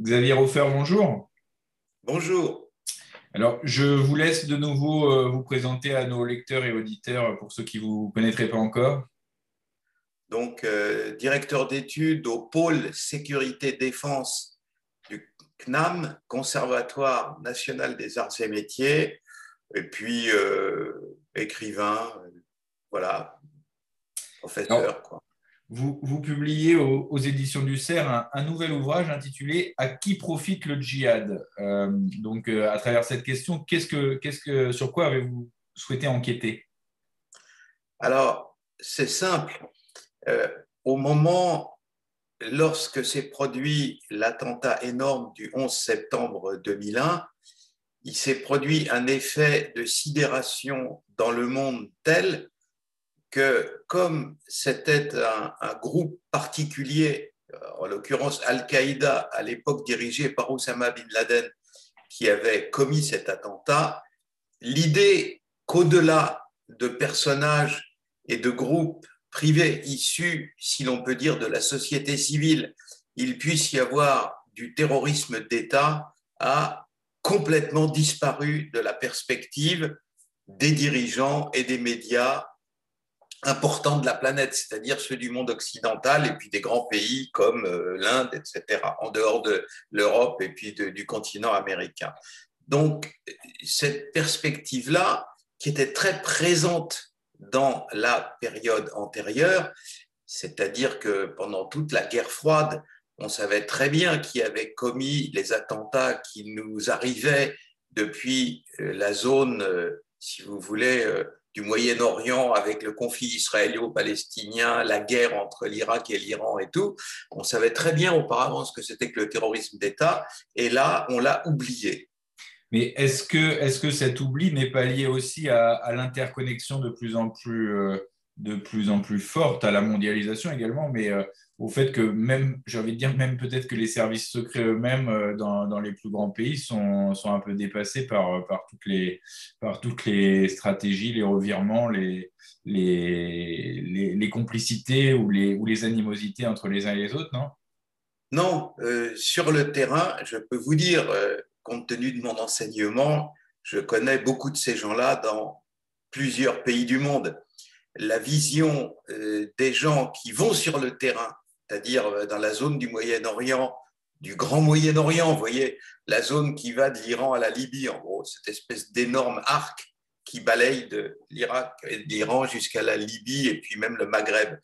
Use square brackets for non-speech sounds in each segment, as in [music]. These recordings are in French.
Xavier Hofer, bonjour. Bonjour. Alors, je vous laisse de nouveau euh, vous présenter à nos lecteurs et auditeurs pour ceux qui ne vous connaîtraient pas encore. Donc, euh, directeur d'études au pôle sécurité défense du CNAM, Conservatoire national des arts et métiers, et puis euh, écrivain, voilà, professeur. quoi. Vous, publiez aux, éditions du CERF un, nouvel ouvrage intitulé À qui profite le djihad euh, Donc, euh, à travers cette question, sur quoi avez-vous souhaité enquêter? Alors, c'est simple. Euh, au moment, lorsque s'est produit l'attentat énorme du 11 septembre 2001, il s'est produit un effet de sidération dans le monde tel que comme c'était un, groupe particulier, euh, en l'occurrence Al-Qaïda, à l'époque dirigé par Osama Bin Laden, qui avait commis cet attentat, l'idée qu'au-delà de personnages et de groupes privés issus, si l'on peut dire, de la société civile, il puisse y avoir du terrorisme d'État a complètement disparu de la perspective des dirigeants et des médias importants de la planète, c'est-à-dire ceux du monde occidental et puis des grands pays comme euh, l'Inde, etc., en dehors de l'Europe et puis du continent américain. Donc, cette perspective-là, qui était très présente dans la période antérieure, c'est-à-dire que pendant toute la guerre froide, on savait très bien qui avait commis les attentats qui nous arrivaient depuis euh, la zone, euh, si vous voulez, du Moyen-Orient avec le conflit israélo-palestinien, la guerre entre l'Irak et l'Iran et tout. On savait très bien auparavant ce que c'était que le terrorisme d'État, et là, on l'a oublié. Mais est-ce que, est que cet oubli n'est pas lié aussi à, l'interconnexion de plus en plus, euh, de plus en plus forte, à la mondialisation également, mais euh, au fait que même, j'ai envie de dire, même peut-être que les services secrets eux-mêmes euh, dans, dans, les plus grands pays sont, sont, un peu dépassés par, par, toutes les, par toutes les stratégies, les revirements, les, les, les, complicités ou les, ou les animosités entre les uns et les autres, non? Non, euh, sur le terrain, je peux vous dire, euh, compte tenu de mon enseignement, je connais beaucoup de ces gens-là dans plusieurs pays du monde. La vision des gens qui vont sur le terrain c'est-à-dire euh, dans la zone du Moyen-Orient, du Grand Moyen-Orient, vous voyez, la zone qui va de l'Iran à la Libye, en gros, cette espèce d'énorme arc qui balaye de l'Irak et de l'Iran jusqu'à la Libye et puis même le Maghreb.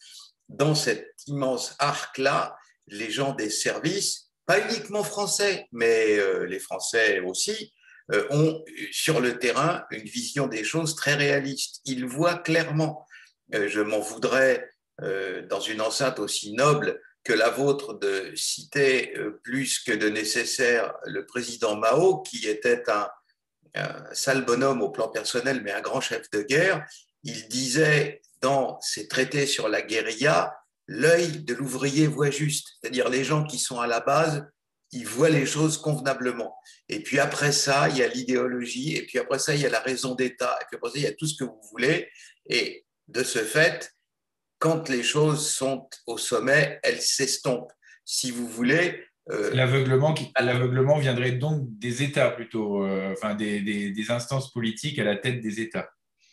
Dans cet immense arc-là, les gens des services, pas uniquement français, mais euh, les Français aussi, euh, ont sur le terrain une vision des choses très réaliste. Ils voient clairement. Je m'en voudrais euh, dans une enceinte aussi noble que la vôtre de citer euh, plus que de nécessaire le président Mao, qui était un, sale bonhomme au plan personnel, mais un grand chef de guerre. Il disait dans ses traités sur la guérilla, l'œil de l'ouvrier voit juste, c'est-à-dire les gens qui sont à la base, ils voient les choses convenablement. Et puis après ça, il y a l'idéologie, et puis après ça, il y a la raison d'État, et puis après ça, il y a tout ce que vous voulez. Et de ce fait, quand les choses sont au sommet, elles s'estompent. Si vous voulez. Euh, l'aveuglement, l'aveuglement viendrait donc des États plutôt, euh, enfin des, des, instances politiques à la tête des États.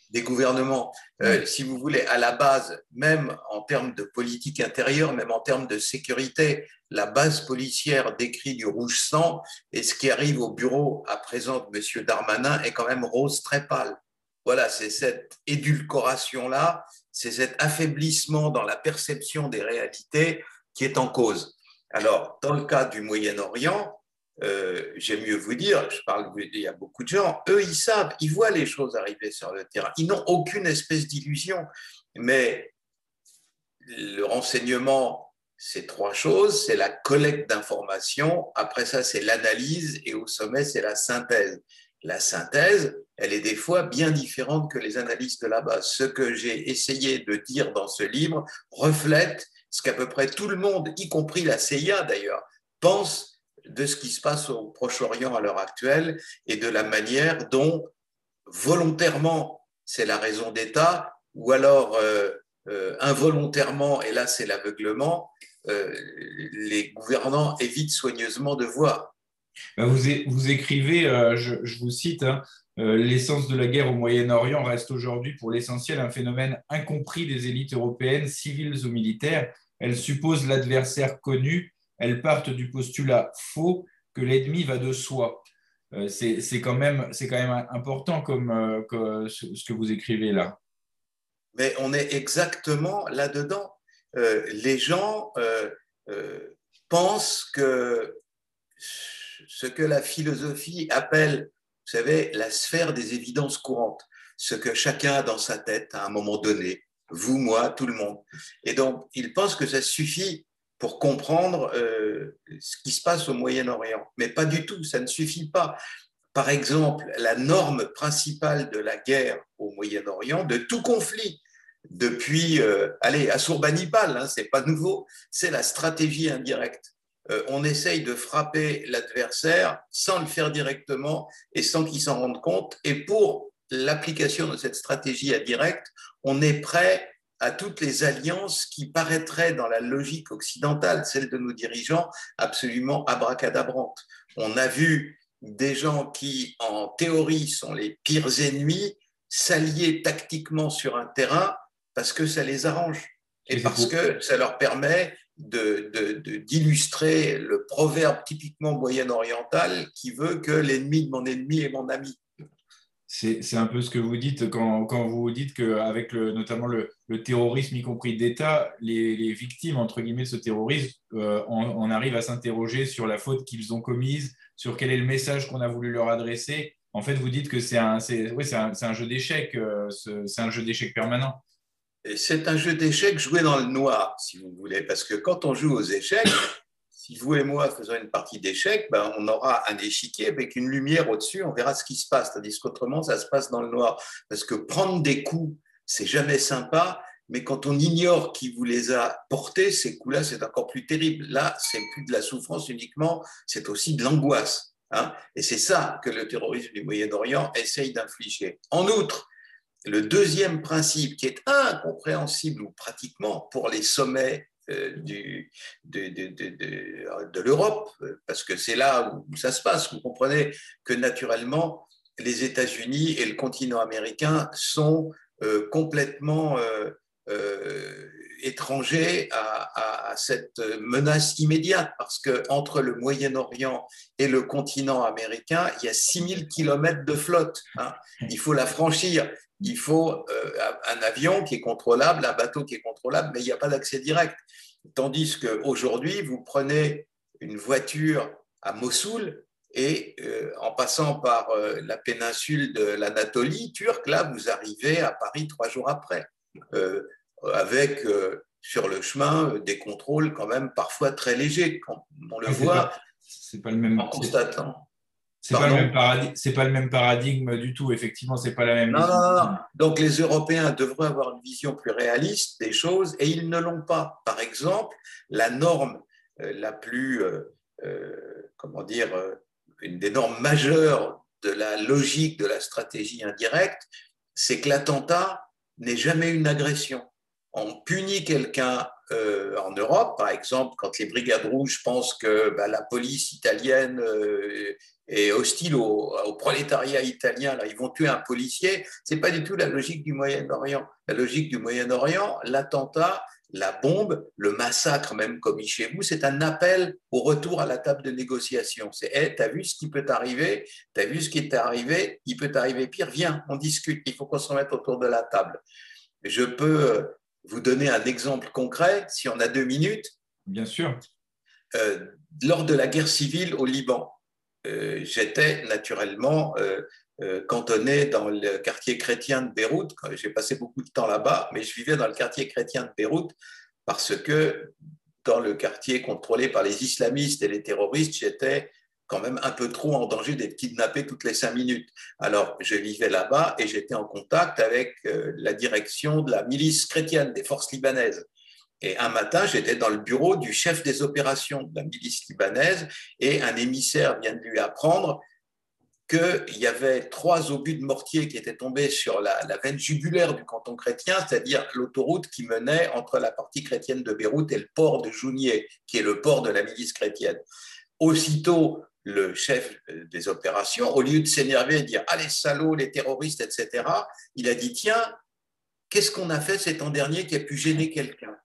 Des gouvernements. Euh, si vous voulez, à la base, même en termes de politique intérieure, même en termes de sécurité, la base policière décrit du rouge sang et ce qui arrive au bureau à présent de M. Darmanin est quand même rose très pâle. Voilà, c'est cette édulcoration-là, c'est cet affaiblissement dans la perception des réalités qui est en cause. Alors, dans le cas du Moyen-Orient, euh, j'aime mieux vous dire, je parle, il y a beaucoup de gens, eux, ils savent, ils voient les choses arriver sur le terrain. Ils n'ont aucune espèce d'illusion. Mais le renseignement, c'est trois choses. C'est la collecte d'informations, après ça, c'est l'analyse, et au sommet, c'est la synthèse la synthèse, elle est des fois bien différente que les analyses de la base. Ce que j'ai essayé de dire dans ce livre reflète ce qu'à peu près tout le monde, y compris la CIA d'ailleurs, pense de ce qui se passe au Proche-Orient à l'heure actuelle et de la manière dont volontairement c'est la raison d'État ou alors euh, euh, involontairement, et là c'est l'aveuglement, les gouvernants évitent soigneusement de voir. Vous, vous écrivez, je, vous cite, hein, l'essence de la guerre au Moyen-Orient reste aujourd'hui pour l'essentiel un phénomène incompris des élites européennes, civiles ou militaires. Elle suppose l'adversaire connu, elles partent du postulat faux que l'ennemi va de soi. Euh, c'est quand, même, quand même important comme, euh, ce, que vous écrivez là. Mais on est exactement là-dedans. Euh, les gens pensent que ce que la philosophie appelle, vous savez, la sphère des évidences courantes, ce que chacun a dans sa tête à un moment donné, vous, moi, tout le monde. Et donc, ils pensent que ça suffit pour comprendre euh, ce qui se passe au Moyen-Orient. Mais pas du tout, ça ne suffit pas. Par exemple, la norme principale de la guerre au Moyen-Orient, de tout conflit, depuis, euh, allez, Assurbanipal, hein, c'est pas nouveau, c'est la stratégie indirecte. Euh, on essaye de frapper l'adversaire sans le faire directement et sans qu'il s'en rende compte. Et pour l'application de cette stratégie indirecte, on est prêt à toutes les alliances qui paraîtraient dans la logique occidentale, celle de nos dirigeants, absolument abracadabrantes. On a vu des gens qui, en théorie, sont les pires ennemis, s'allier tactiquement sur un terrain parce que ça les arrange et, parce que ça leur permet d'illustrer de, le proverbe typiquement moyen-oriental qui veut que l'ennemi de mon ennemi est mon ami c'est un peu ce que vous dites quand, vous dites qu'avec le, notamment le, terrorisme, y compris d'État, les, victimes, entre guillemets, de ce terrorisme, euh, on, arrive à s'interroger sur la faute qu'ils ont commise, sur quel est le message qu'on a voulu leur adresser. En fait, vous dites que c'est un, un, un, jeu d'échecs, euh, c'est un jeu d'échecs permanent. C'est un jeu d'échecs joué dans le noir, si vous voulez, parce que quand on joue aux échecs, si vous et moi faisons une partie d'échecs, ben, on aura un échiquier avec une lumière au-dessus, on verra ce qui se passe. Tandis qu'autrement, ça se passe dans le noir. Parce que prendre des coups, c'est jamais sympa, mais quand on ignore qui vous les a portés, ces coups-là, c'est encore plus terrible. Là, c'est plus de la souffrance uniquement, c'est aussi de l'angoisse. Hein. et c'est ça que le terrorisme du Moyen-Orient essaye d'infliger. En outre, le deuxième principe qui est incompréhensible ou pratiquement pour les sommets euh, de, l'Europe, parce que c'est là où ça se passe. Vous comprenez que naturellement, les États-Unis et le continent américain sont euh, complètement euh, étrangers à, cette menace immédiate, parce que entre le Moyen-Orient et le continent américain, il y a 6000 kilomètres de flotte. Hein. Il faut la franchir. Il faut un avion qui est contrôlable, un bateau qui est contrôlable, mais il n'y a pas d'accès direct. Tandis qu'aujourd'hui, vous prenez une voiture à Mossoul et euh, en passant par euh, la péninsule de l'Anatolie turque, là, vous arrivez à Paris trois jours après, euh, avec sur le chemin des contrôles quand même parfois très légers, quand on le voit c'est pas le même, en constatant. C'est pas, pas, le même paradigme du tout, effectivement, c'est pas la même. Non, non, non, Donc les Européens devraient avoir une vision plus réaliste des choses et ils ne l'ont pas. Par exemple, la norme euh, la plus, euh, euh, comment dire, une des normes majeures de la logique de la stratégie indirecte, c'est que l'attentat n'est jamais une agression. On punit quelqu'un en Europe, par exemple, quand les brigades rouges pensent que bah, la police italienne et hostile au, prolétariat italien, là, ils vont tuer un policier, c'est pas du tout la logique du Moyen-Orient. La logique du Moyen-Orient, l'attentat, la bombe, le massacre même commis chez vous, c'est un appel au retour à la table de négociation. C'est hey, t'as vu ce qui peut t'arriver, t'as vu ce qui t'est arrivé, il peut t'arriver pire, viens, on discute, il faut qu'on se remette autour de la table. Je peux euh, vous donner un exemple concret, si on a deux minutes. Bien sûr. Euh, lors de la guerre civile au Liban, euh, j'étais naturellement euh, cantonné dans le quartier chrétien de Beyrouth. J'ai passé beaucoup de temps là-bas, mais je vivais dans le quartier chrétien de Beyrouth parce que dans le quartier contrôlé par les islamistes et les terroristes, j'étais quand même un peu trop en danger d'être kidnappé toutes les cinq minutes. Alors, je vivais là-bas et j'étais en contact avec la direction de la milice chrétienne des forces libanaises. Et un matin, j'étais dans le bureau du chef des opérations de la milice libanaise et un émissaire vient de lui apprendre qu'il y avait trois obus de mortier qui étaient tombés sur la, veine jugulaire du canton chrétien, c'est-à-dire l'autoroute qui menait entre la partie chrétienne de Beyrouth et le port de Jounier, qui est le port de la milice chrétienne. Aussitôt, le chef des opérations, au lieu de s'énerver et de dire Allez, salauds, les terroristes, etc., il a dit Tiens, qu'est-ce qu'on a fait cet an dernier qui a pu gêner quelqu'un?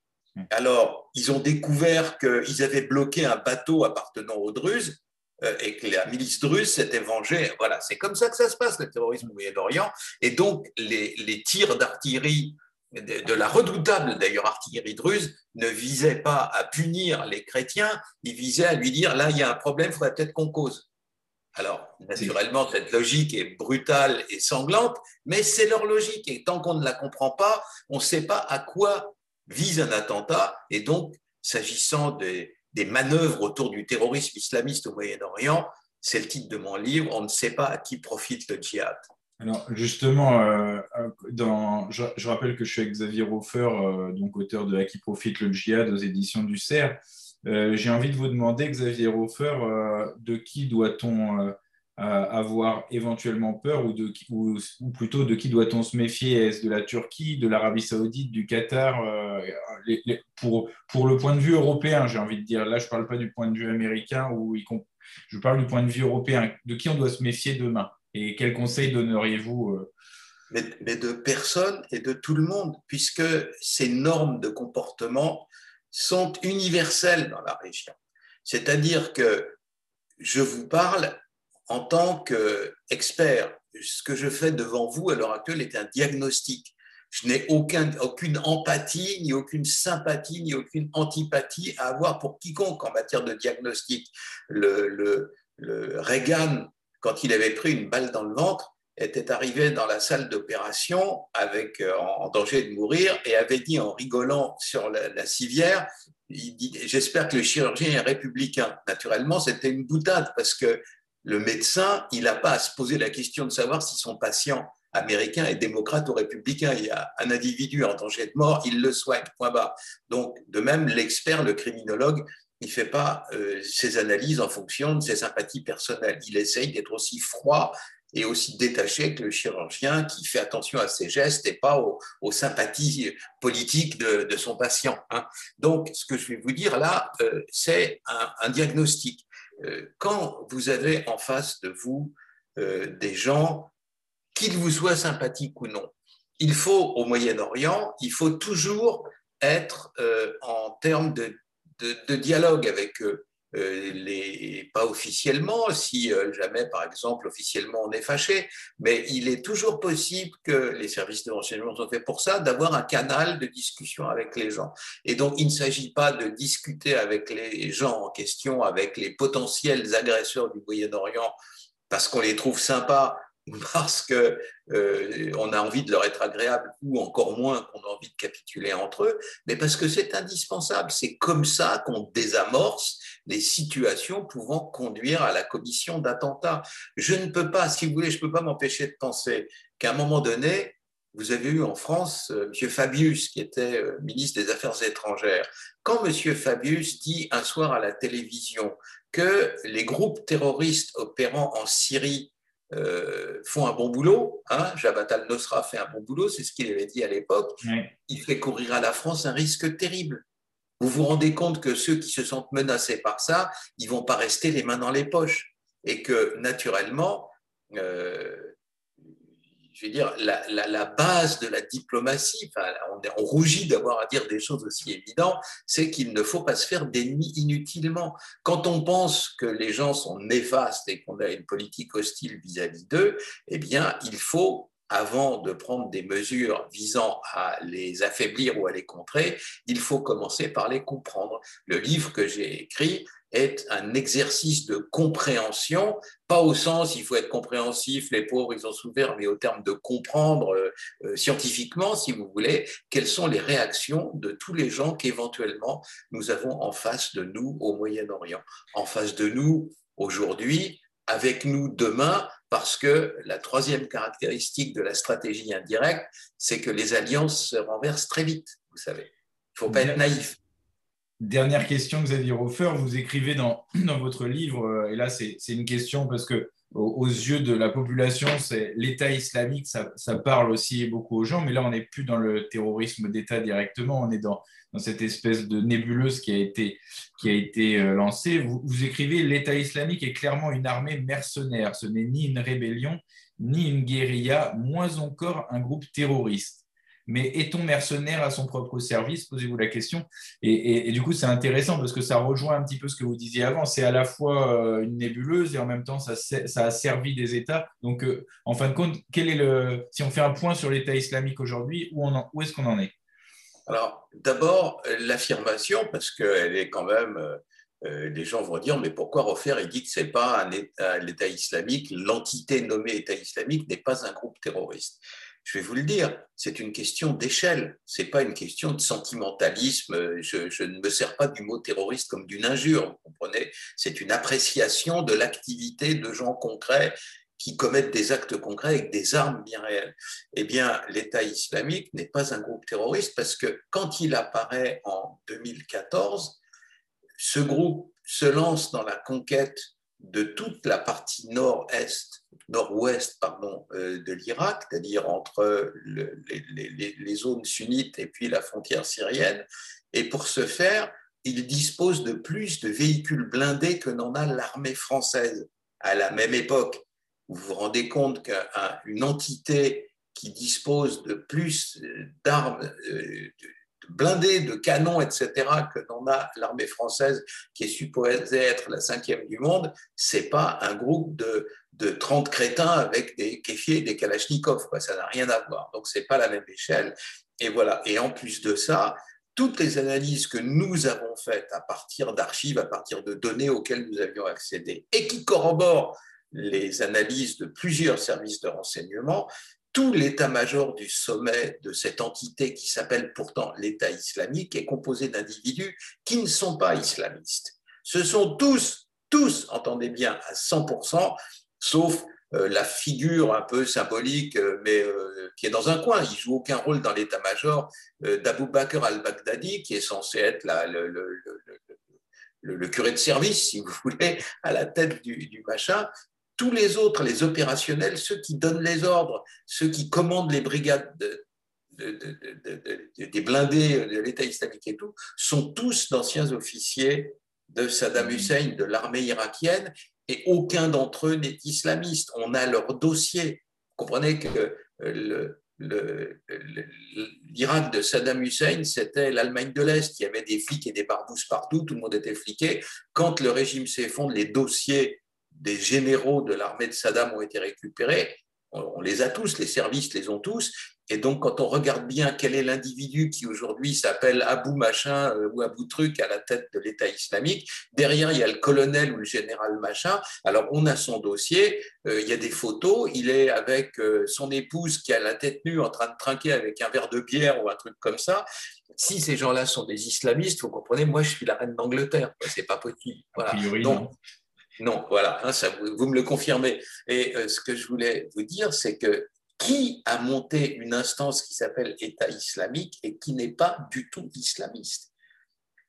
Alors, ils ont découvert qu'ils avaient bloqué un bateau appartenant aux Druzes euh, et que la milice druze s'était vengée. Voilà, c'est comme ça que ça se passe, le terrorisme au Moyen-Orient. Et donc, les, tirs d'artillerie, de, la redoutable d'ailleurs artillerie druze, ne visaient pas à punir les chrétiens, ils visaient à lui dire là, il y a un problème, il faudrait peut-être qu'on cause. Alors, naturellement, cette logique est brutale et sanglante, mais c'est leur logique. Et tant qu'on ne la comprend pas, on ne sait pas à quoi vise un attentat. Et donc, s'agissant des, des manœuvres autour du terrorisme islamiste au Moyen-Orient, c'est le titre de mon livre, On ne sait pas à qui profite le djihad. Alors justement, euh, dans, je, rappelle que je suis avec Xavier Hofer, euh, donc auteur de À qui profite le djihad aux éditions du CERF. Euh, j'ai envie de vous demander, Xavier Hofer, de qui doit-on avoir éventuellement peur ou, de, plutôt de qui doit-on se méfier? Est-ce de la Turquie, de l'Arabie saoudite, du Qatar pour, le point de vue européen, j'ai envie de dire. Là, je ne parle pas du point de vue américain, je parle du point de vue européen. De qui on doit se méfier demain? Et quels conseils donneriez-vous euh? mais, de personne et de tout le monde, puisque ces normes de comportement sont universelles dans la région. C'est-à-dire que je vous parle en tant qu'expert. Ce que je fais devant vous à l'heure actuelle est un diagnostic. Je n'ai aucune empathie, ni aucune sympathie, ni aucune antipathie à avoir pour quiconque en matière de diagnostic. Le, le, le Reagan, quand il avait pris une balle dans le ventre, était arrivé dans la salle d'opération avec euh, en danger de mourir et avait dit en rigolant sur la, civière, il dit j'espère que le chirurgien est républicain. Naturellement, c'était une boutade parce que le médecin, il n'a pas à se poser la question de savoir si son patient américain est démocrate ou républicain. Il y a un individu en danger de mort, il le souhaite, point bas. Donc, de même, l'expert, le criminologue, il ne fait pas euh, ses analyses en fonction de ses sympathies personnelles. Il essaye d'être aussi froid et aussi détaché que le chirurgien qui fait attention à ses gestes et pas aux, sympathies politiques de, son patient. Hein. Donc, ce que je vais vous dire là, euh, c'est un, diagnostic. Euh, quand vous avez en face de vous des gens, qu'ils vous soient sympathiques ou non, il faut, au Moyen-Orient, il faut toujours être euh, en termes de, dialogue avec eux. les, pas officiellement, si jamais, par exemple, officiellement on est fâché, mais il est toujours possible que les services de renseignement sont faits pour ça, d'avoir un canal de discussion avec les gens. Et donc, il ne s'agit pas de discuter avec les gens en question, avec les potentiels agresseurs du Moyen-Orient, parce qu'on les trouve sympas [laughs] parce qu'on euh, a envie de leur être agréable ou encore moins qu'on a envie de capituler entre eux, mais parce que c'est indispensable. C'est comme ça qu'on désamorce les situations pouvant conduire à la commission d'attentats. Je ne peux pas, si vous voulez, je ne peux pas m'empêcher de penser qu'à un moment donné, vous avez eu en France euh, M. Fabius, qui était euh, ministre des Affaires étrangères. Quand M. Fabius dit un soir à la télévision que les groupes terroristes opérant en Syrie euh, font un bon boulot, hein, Jabhat al-Nosra fait un bon boulot, c'est ce qu'il avait dit à l'époque, il fait courir à la France un risque terrible. Vous vous rendez compte que ceux qui se sentent menacés par ça, ils vont pas rester les mains dans les poches. Et que naturellement, euh, je veux dire, la, base de la diplomatie, on, on, rougit d'avoir à dire des choses aussi évidentes, c'est qu'il ne faut pas se faire d'ennemis inutilement. Quand on pense que les gens sont néfastes et qu'on a une politique hostile vis-à-vis d'eux, eh bien, il faut avant de prendre des mesures visant à les affaiblir ou à les contrer, il faut commencer par les comprendre. Le livre que j'ai écrit est un exercice de compréhension, pas au sens il faut être compréhensif, les pauvres ils ont souffert, mais au terme de comprendre euh, euh, scientifiquement, si vous voulez, quelles sont les réactions de tous les gens qu'éventuellement nous avons en face de nous au Moyen-Orient, en face de nous aujourd'hui, avec nous demain, parce que la troisième caractéristique de la stratégie indirecte, c'est que les alliances se renversent très vite, vous savez. Il ne faut pas être naïf. Dernière question, Xavier Hofer. Vous écrivez dans, [clears throat] votre livre, et là c'est une question parce que aux, yeux de la population, c'est l'État islamique, ça, parle aussi beaucoup aux gens, mais là on n'est plus dans le terrorisme d'État directement, on est dans, cette espèce de nébuleuse qui a été, été lancée. Vous écrivez l'État islamique est clairement une armée mercenaire, ce n'est ni une rébellion, ni une guérilla, moins encore un groupe terroriste. Mais est-on mercenaire à son propre service? Posez-vous la question. Et, du coup, c'est intéressant parce que ça rejoint un petit peu ce que vous disiez avant. C'est à la fois euh, une nébuleuse et en même temps, ça, a servi des États. Donc, euh, en fin de compte, quel est le, si on fait un point sur l'État islamique aujourd'hui, où, est-ce qu'on en est? Alors, d'abord, l'affirmation, parce qu'elle est quand même euh, les gens vont dire, mais pourquoi refaire? Il dit que ce n'est pas l'État islamique, l'entité nommée État islamique n'est pas un groupe terroriste. Je vais vous le dire, c'est une question d'échelle, ce n'est pas une question de sentimentalisme. Je, ne me sers pas du mot terroriste comme d'une injure, vous comprenez C'est une appréciation de l'activité de gens concrets qui commettent des actes concrets avec des armes bien réelles. Eh bien, l'État islamique n'est pas un groupe terroriste parce que quand il apparaît en 2014, ce groupe se lance dans la conquête de toute la partie nord-est, nord-ouest pardon, euh, de l'Irak, c'est-à-dire entre les, zones sunnites et puis la frontière syrienne. Et pour ce faire, il dispose de plus de véhicules blindés que n'en a l'armée française à la même époque. Vous vous rendez compte qu'une entité qui dispose de plus d'armes, euh, blindés de canons, etc., que n'en a l'armée française, qui est supposée être la cinquième du monde, c'est pas un groupe de, de 30 crétins avec des kéfiers et des kalachnikovs. Ça n'a rien à voir. Donc, c'est pas la même échelle. Et voilà. Et en plus de ça, toutes les analyses que nous avons faites à partir d'archives, à partir de données auxquelles nous avions accédé, et qui corroborent les analyses de plusieurs services de renseignement, tout l'état-major du sommet de cette entité qui s'appelle pourtant l'État islamique est composé d'individus qui ne sont pas islamistes. Ce sont tous, tous, entendez bien, à 100%, sauf euh, la figure un peu symbolique, euh, mais euh, qui est dans un coin. Il joue aucun rôle dans l'état-major d'Abu Bakr al-Baghdadi, qui est censé être le, curé de service, si vous voulez, à la tête du, du machin tous les autres, les opérationnels, ceux qui donnent les ordres, ceux qui commandent les brigades des blindés de l'État islamique et tout, sont tous d'anciens officiers de Saddam Hussein, de l'armée irakienne, et aucun d'entre eux n'est islamiste. On a leur dossier. Vous comprenez que l'Irak de Saddam Hussein, c'était l'Allemagne de l'Est. Il y avait des flics et des barbousses partout, tout le monde était fliqué. Quand le régime s'effondre, les dossiers des généraux de l'armée de Saddam ont été récupérés. On les a tous, les services les ont tous. Et donc, quand on regarde bien quel est l'individu qui aujourd'hui s'appelle Abu Machin euh, ou Abu Truc à la tête de l'État islamique, derrière, il y a le colonel ou le général Machin. Alors, on a son dossier, euh, il y a des photos, il est avec euh, son épouse qui a la tête nue en train de trinquer avec un verre de bière ou un truc comme ça. Si ces gens-là sont des islamistes, vous comprenez, moi, je suis la reine d'Angleterre. C'est pas possible. Voilà. donc, non, voilà, hein, vous, me le confirmez. Et euh, ce que je voulais vous dire, c'est que qui a monté une instance qui s'appelle État islamique et qui n'est pas du tout islamiste?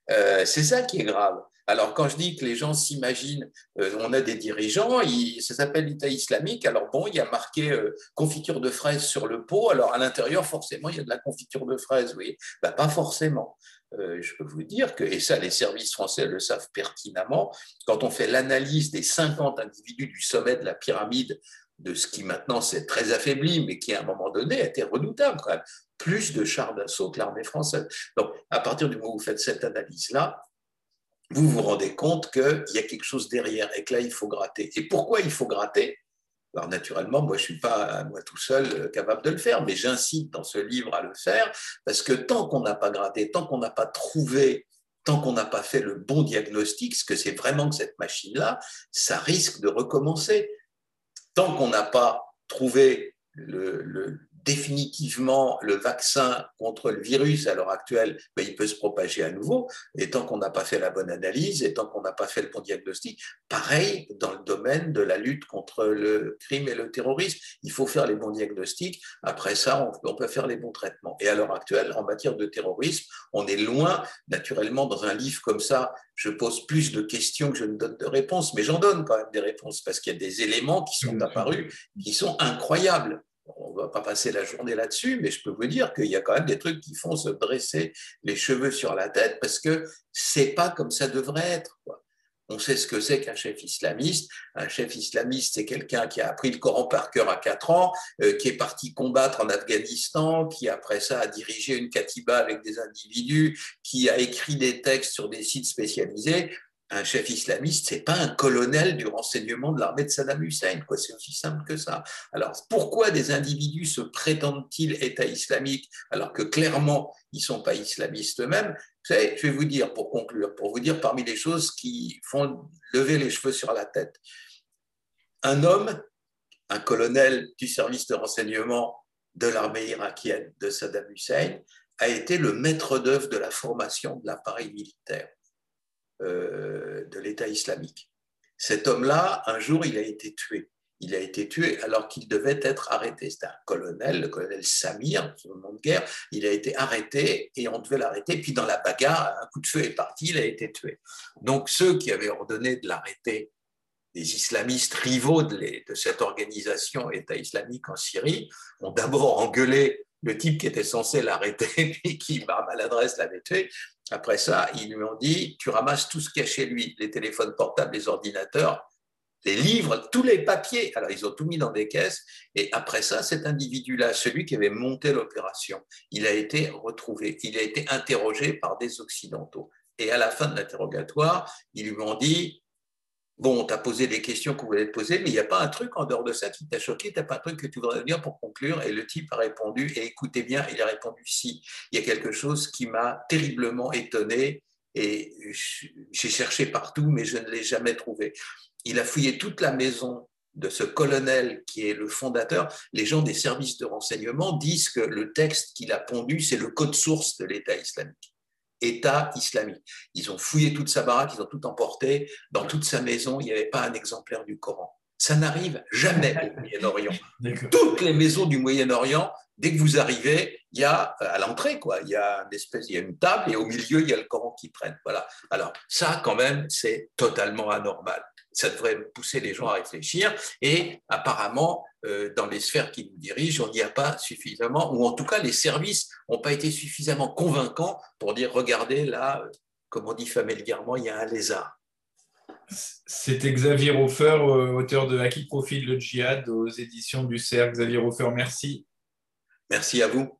Euh, C'est ça qui est grave. Alors, quand je dis que les gens s'imaginent, euh, on a des dirigeants, ça s'appelle l'État islamique, alors bon, il y a marqué confiture de fraises sur le pot, alors à l'intérieur, forcément, il y a de la confiture de fraises, oui. Ben, pas forcément. Euh, je peux vous dire que, et ça les services français le savent pertinemment, quand on fait l'analyse des 50 individus du sommet de la pyramide, de ce qui maintenant s'est très affaibli, mais qui à un moment donné était redoutable quand même, plus de chars d'assaut que l'armée française. Donc à partir du moment où vous faites cette analyse-là, vous vous rendez compte qu'il y a quelque chose derrière et que là, il faut gratter. Et pourquoi il faut gratter? Alors naturellement, moi je ne suis pas moi tout seul euh, capable de le faire, mais j'incite dans ce livre à le faire, parce que tant qu'on n'a pas gratté, tant qu'on n'a pas trouvé, tant qu'on n'a pas fait le bon diagnostic, ce que c'est vraiment que cette machine-là, ça risque de recommencer. Tant qu'on n'a pas trouvé le, définitivement le vaccin contre le virus à l'heure actuelle, ben, il peut se propager à nouveau. Et tant qu'on n'a pas fait la bonne analyse, et tant qu'on n'a pas fait le bon diagnostic, pareil dans le domaine de la lutte contre le crime et le terrorisme, il faut faire les bons diagnostics. Après ça, on, peut faire les bons traitements. Et à l'heure actuelle, en matière de terrorisme, on est loin, naturellement, dans un livre comme ça, je pose plus de questions que je ne donne de réponses, mais j'en donne quand même des réponses parce qu'il y a des éléments qui sont apparus qui sont incroyables on ne va pas passer la journée là-dessus, mais je peux vous dire qu'il y a quand même des trucs qui font se dresser les cheveux sur la tête parce que c'est pas comme ça devrait être. On sait ce que c'est qu'un chef islamiste. Un chef islamiste, c'est quelqu'un qui a appris le Coran par cœur à 4 ans, euh, qui est parti combattre en Afghanistan, qui après ça a dirigé une katiba avec des individus, qui a écrit des textes sur des sites spécialisés un chef islamiste, c'est pas un colonel du renseignement de l'armée de Saddam Hussein. C'est aussi simple que ça. Alors, pourquoi des individus se prétendent-ils État islamique alors que clairement ils sont pas islamistes eux-mêmes? Je vais vous dire pour conclure, pour vous dire parmi les choses qui font lever les cheveux sur la tête. Un homme, un colonel du service de renseignement de l'armée irakienne de Saddam Hussein, a été le maître d'œuvre de la formation de l'appareil militaire euh, de l'État islamique. Cet homme-là, un jour, il a été tué. Il a été tué alors qu'il devait être arrêté. C'était un colonel, le colonel Samir, au moment de guerre. Il a été arrêté et on devait l'arrêter. Puis dans la bagarre, un coup de feu est parti, il a été tué. Donc ceux qui avaient ordonné de l'arrêter, les islamistes rivaux de, de cette organisation État islamique en Syrie, ont d'abord engueulé le type qui était censé l'arrêter, [laughs] puis qui, par maladresse, l'avait tué. Après ça, ils lui ont dit, tu ramasses tout ce qu'il y a chez lui, les téléphones portables, les ordinateurs, les livres, tous les papiers. Alors, ils ont tout mis dans des caisses. Et après ça, cet individu-là, celui qui avait monté l'opération, il a été retrouvé. Il a été interrogé par des Occidentaux. Et à la fin de l'interrogatoire, ils lui ont dit, Bon, on t'a posé des questions qu'on voulait te poser, mais il n'y a pas un truc en dehors de ça qui t'a choqué, tu pas un truc que tu voudrais dire pour conclure? Et le type a répondu, et écoutez bien, il a répondu si. Il y a quelque chose qui m'a terriblement étonné et j'ai cherché partout, mais je ne l'ai jamais trouvé. Il a fouillé toute la maison de ce colonel qui est le fondateur. Les gens des services de renseignement disent que le texte qu'il a pondu, c'est le code source de l'État islamique. État islamique. Ils ont fouillé toute sa baraque, ils ont tout emporté. Dans toute sa maison, il n'y avait pas un exemplaire du Coran. Ça n'arrive jamais au Moyen-Orient. [laughs] Toutes les maisons du Moyen-Orient, dès que vous arrivez, il y a euh, à l'entrée quoi, il y a une espèce, il y a une table et au milieu il y a le Coran qui traîne. Voilà. Alors ça, quand même, c'est totalement anormal ça devrait pousser les gens à réfléchir. Et apparemment, euh, dans les sphères qui nous dirigent, on n'y a pas suffisamment, ou en tout cas, les services n'ont pas été suffisamment convaincants pour dire regardez là, comme on dit familièrement, il y a un lézard. C'était Xavier Hofer, euh, auteur de À qui profite le djihad aux éditions du CERF. Xavier Hofer, merci. Merci à vous.